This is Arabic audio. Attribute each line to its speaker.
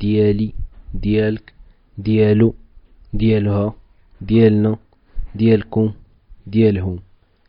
Speaker 1: ديالي ديالك ديالو ديالها ديالنا ديالكم ديالهم